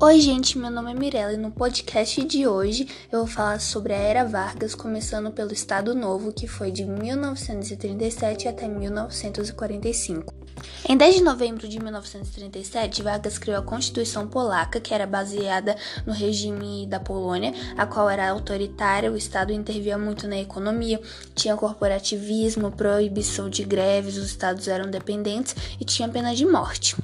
Oi, gente, meu nome é Mirella e no podcast de hoje eu vou falar sobre a Era Vargas, começando pelo Estado Novo, que foi de 1937 até 1945. Em 10 de novembro de 1937, Vargas criou a Constituição Polaca, que era baseada no regime da Polônia, a qual era autoritária, o Estado intervia muito na economia, tinha corporativismo, proibição de greves, os estados eram dependentes e tinha pena de morte.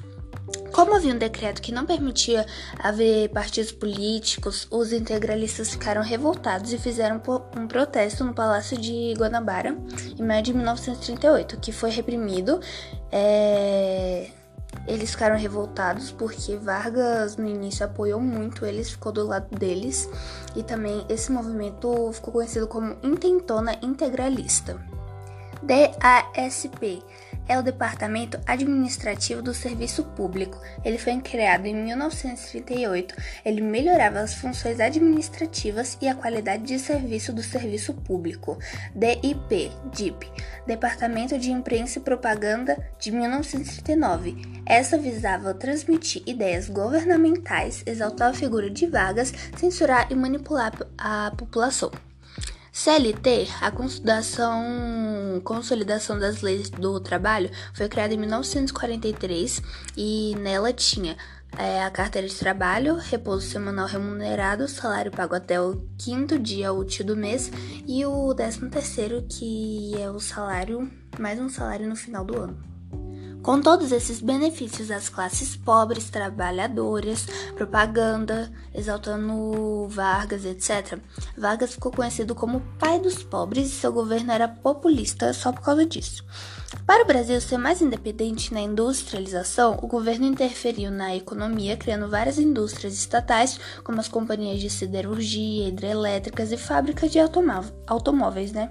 Como havia um decreto que não permitia haver partidos políticos, os integralistas ficaram revoltados e fizeram um protesto no Palácio de Guanabara em maio de 1938, que foi reprimido. É... Eles ficaram revoltados porque Vargas no início apoiou muito eles, ficou do lado deles, e também esse movimento ficou conhecido como Intentona Integralista. DASP é o Departamento Administrativo do Serviço Público. Ele foi criado em 1938. Ele melhorava as funções administrativas e a qualidade de serviço do serviço público. DIP, DIP, Departamento de Imprensa e Propaganda de 1939. Essa visava transmitir ideias governamentais, exaltar a figura de vagas, censurar e manipular a população. CLT, a consolidação, das leis do trabalho, foi criada em 1943 e nela tinha é, a carteira de trabalho, repouso semanal remunerado, salário pago até o quinto dia útil do mês e o décimo terceiro, que é o salário, mais um salário no final do ano. Com todos esses benefícios às classes pobres, trabalhadoras, propaganda, exaltando Vargas, etc., Vargas ficou conhecido como pai dos pobres e seu governo era populista só por causa disso. Para o Brasil ser mais independente na industrialização, o governo interferiu na economia, criando várias indústrias estatais, como as companhias de siderurgia, hidrelétricas e fábricas de automóveis, né?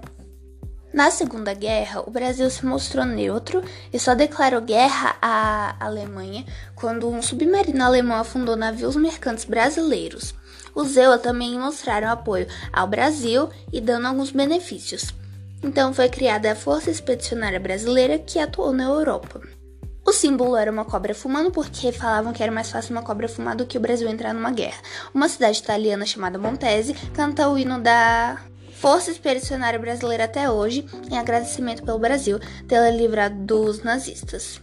Na Segunda Guerra, o Brasil se mostrou neutro e só declarou guerra à Alemanha quando um submarino alemão afundou navios mercantes brasileiros. Os Zewa também mostraram apoio ao Brasil e dando alguns benefícios. Então foi criada a Força Expedicionária Brasileira que atuou na Europa. O símbolo era uma cobra fumando porque falavam que era mais fácil uma cobra fumar do que o Brasil entrar numa guerra. Uma cidade italiana chamada Montese canta o hino da Força Expedicionária Brasileira até hoje, em agradecimento pelo Brasil tê-la livrado dos nazistas.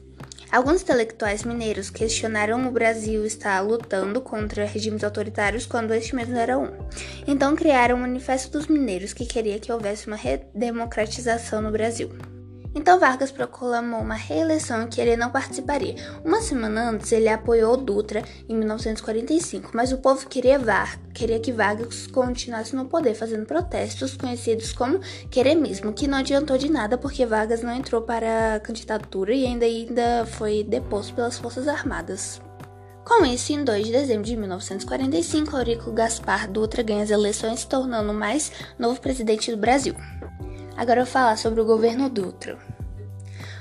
Alguns intelectuais mineiros questionaram o Brasil estar lutando contra regimes autoritários quando este mesmo era um. Então criaram o Manifesto dos Mineiros, que queria que houvesse uma redemocratização no Brasil. Então Vargas proclamou uma reeleição em que ele não participaria. Uma semana antes, ele apoiou Dutra em 1945, mas o povo queria, Var queria que Vargas continuasse no poder, fazendo protestos conhecidos como queremismo, que não adiantou de nada porque Vargas não entrou para a candidatura e ainda, ainda foi deposto pelas Forças Armadas. Com isso, em 2 de dezembro de 1945, Eurico Gaspar Dutra ganha as eleições, tornando o mais novo presidente do Brasil. Agora eu vou falar sobre o governo Dutra.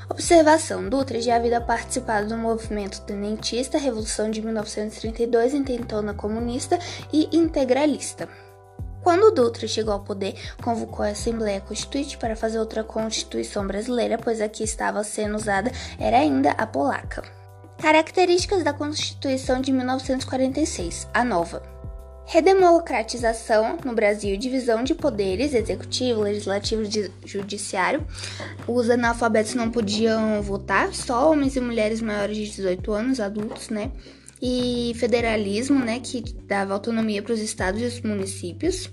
Observação: Dutra já havia participado do movimento tenentista, Revolução de 1932, intentona comunista e integralista. Quando Dutra chegou ao poder, convocou a Assembleia Constituinte para fazer outra Constituição brasileira, pois a que estava sendo usada era ainda a polaca. Características da Constituição de 1946, a nova. Redemocratização no Brasil, divisão de poderes, executivo, legislativo e judiciário. Os analfabetos não podiam votar, só homens e mulheres maiores de 18 anos, adultos, né? E federalismo, né, que dava autonomia para os estados e os municípios.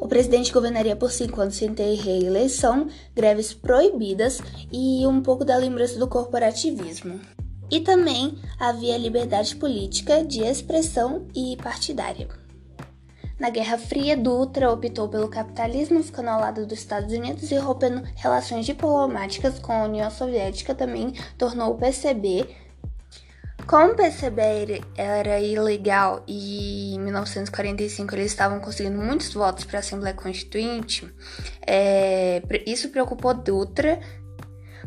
O presidente governaria por cinco anos sem ter reeleição, greves proibidas e um pouco da lembrança do corporativismo. E também havia liberdade política de expressão e partidária. Na Guerra Fria, Dutra optou pelo capitalismo, ficando ao lado dos Estados Unidos e rompendo relações diplomáticas com a União Soviética, também tornou o PCB. Como o PCB era ilegal e em 1945 eles estavam conseguindo muitos votos para a Assembleia Constituinte, é, isso preocupou Dutra,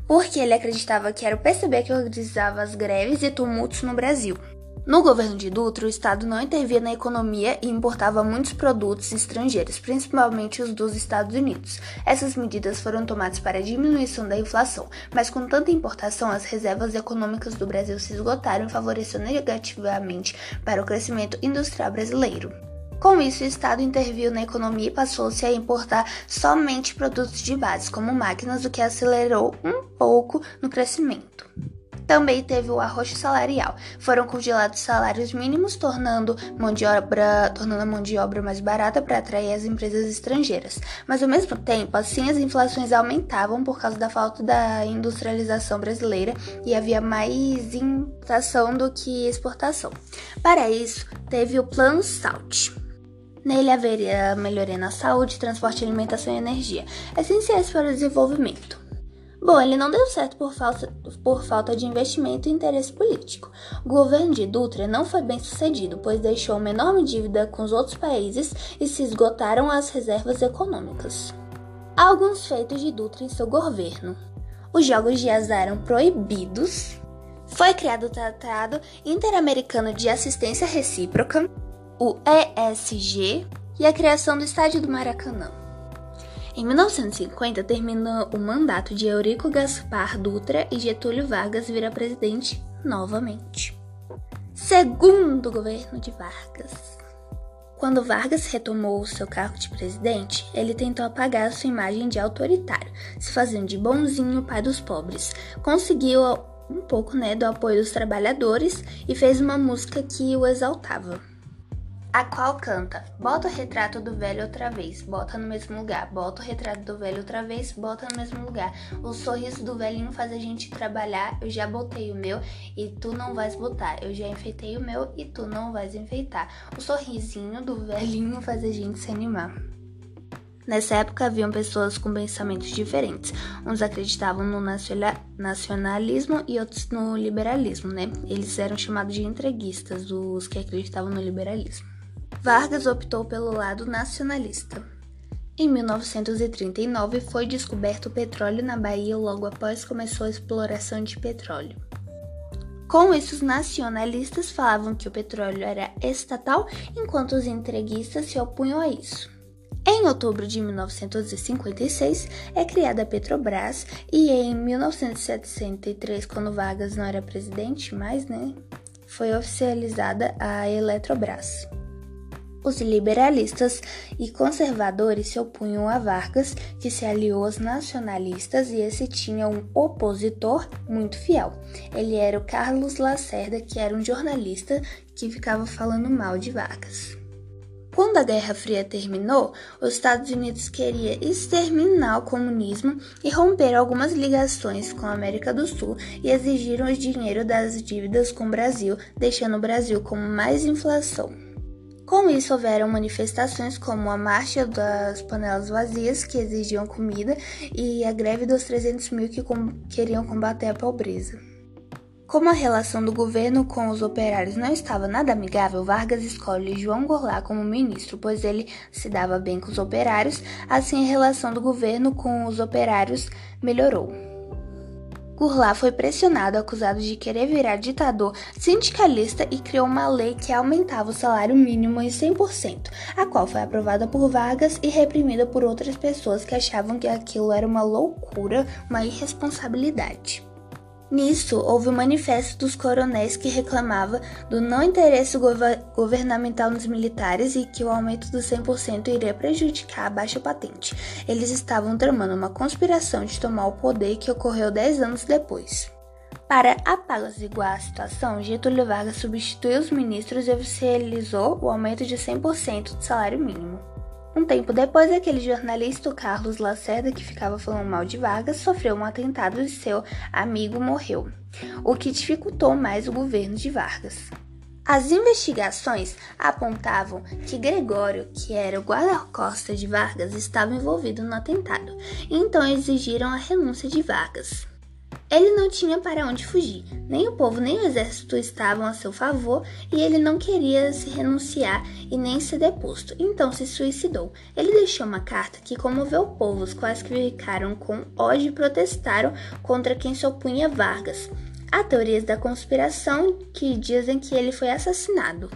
porque ele acreditava que era o PCB que organizava as greves e tumultos no Brasil. No governo de Dutra, o Estado não intervia na economia e importava muitos produtos estrangeiros, principalmente os dos Estados Unidos. Essas medidas foram tomadas para a diminuição da inflação, mas com tanta importação, as reservas econômicas do Brasil se esgotaram favoreceu negativamente para o crescimento industrial brasileiro. Com isso, o Estado interviu na economia e passou-se a importar somente produtos de base, como máquinas, o que acelerou um pouco no crescimento. Também teve o arroxo salarial. Foram congelados salários mínimos, tornando, mão de obra, tornando a mão de obra mais barata para atrair as empresas estrangeiras. Mas ao mesmo tempo, assim as inflações aumentavam por causa da falta da industrialização brasileira e havia mais importação do que exportação. Para isso, teve o Plano SALT. Nele haveria melhoria na saúde, transporte, alimentação e energia, essenciais para o desenvolvimento. Bom, ele não deu certo por falta, por falta de investimento e interesse político. O governo de Dutra não foi bem sucedido, pois deixou uma enorme dívida com os outros países e se esgotaram as reservas econômicas. Há alguns feitos de Dutra em seu governo. Os jogos de azar eram proibidos. Foi criado o Tratado Interamericano de Assistência Recíproca, o ESG, e a criação do Estádio do Maracanã. Em 1950, termina o mandato de Eurico Gaspar Dutra e Getúlio Vargas vira presidente novamente. Segundo governo de Vargas. Quando Vargas retomou seu cargo de presidente, ele tentou apagar sua imagem de autoritário, se fazendo de bonzinho pai dos pobres. Conseguiu um pouco né, do apoio dos trabalhadores e fez uma música que o exaltava a qual canta: Bota o retrato do velho outra vez, bota no mesmo lugar, bota o retrato do velho outra vez, bota no mesmo lugar. O sorriso do velhinho faz a gente trabalhar, eu já botei o meu e tu não vais botar. Eu já enfeitei o meu e tu não vais enfeitar. O sorrisinho do velhinho faz a gente se animar. Nessa época haviam pessoas com pensamentos diferentes. Uns acreditavam no nacionalismo e outros no liberalismo, né? Eles eram chamados de entreguistas, os que acreditavam no liberalismo. Vargas optou pelo lado nacionalista. Em 1939 foi descoberto o petróleo na Bahia logo após começou a exploração de petróleo. Com isso, os nacionalistas falavam que o petróleo era estatal, enquanto os entreguistas se opunham a isso. Em outubro de 1956 é criada a Petrobras e em 1973, quando Vargas não era presidente mais, né, foi oficializada a Eletrobras. Os liberalistas e conservadores se opunham a Vargas, que se aliou aos nacionalistas e esse tinha um opositor muito fiel. Ele era o Carlos Lacerda, que era um jornalista que ficava falando mal de Vargas. Quando a Guerra Fria terminou, os Estados Unidos queria exterminar o comunismo e romper algumas ligações com a América do Sul e exigiram o dinheiro das dívidas com o Brasil, deixando o Brasil com mais inflação. Com isso, houveram manifestações como a Marcha das Panelas Vazias, que exigiam comida, e a greve dos 300 mil que com queriam combater a pobreza. Como a relação do governo com os operários não estava nada amigável, Vargas escolhe João Goulart como ministro, pois ele se dava bem com os operários, assim a relação do governo com os operários melhorou. Goulart foi pressionado, acusado de querer virar ditador sindicalista e criou uma lei que aumentava o salário mínimo em 100%, a qual foi aprovada por Vargas e reprimida por outras pessoas que achavam que aquilo era uma loucura, uma irresponsabilidade. Nisso, houve o manifesto dos coronéis que reclamava do não interesse governamental nos militares e que o aumento do 100% iria prejudicar a baixa patente. Eles estavam tramando uma conspiração de tomar o poder que ocorreu 10 anos depois. Para apaziguar a situação, Getúlio Vargas substituiu os ministros e oficializou o aumento de 100% do salário mínimo. Um tempo depois, aquele jornalista, o Carlos Lacerda, que ficava falando mal de Vargas, sofreu um atentado e seu amigo morreu, o que dificultou mais o governo de Vargas. As investigações apontavam que Gregório, que era o guarda-costas de Vargas, estava envolvido no atentado, então exigiram a renúncia de Vargas. Ele não tinha para onde fugir, nem o povo nem o exército estavam a seu favor e ele não queria se renunciar e nem ser deposto, então se suicidou. Ele deixou uma carta que comoveu o povo, os quais que ficaram com ódio e protestaram contra quem se opunha Vargas. Há teorias da conspiração que dizem que ele foi assassinado.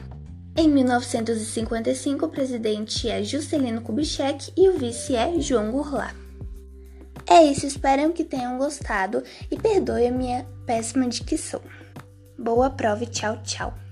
Em 1955, o presidente é Juscelino Kubitschek e o vice é João Goulart. É isso, espero que tenham gostado e perdoe a minha péssima dicção. Boa prova e tchau, tchau.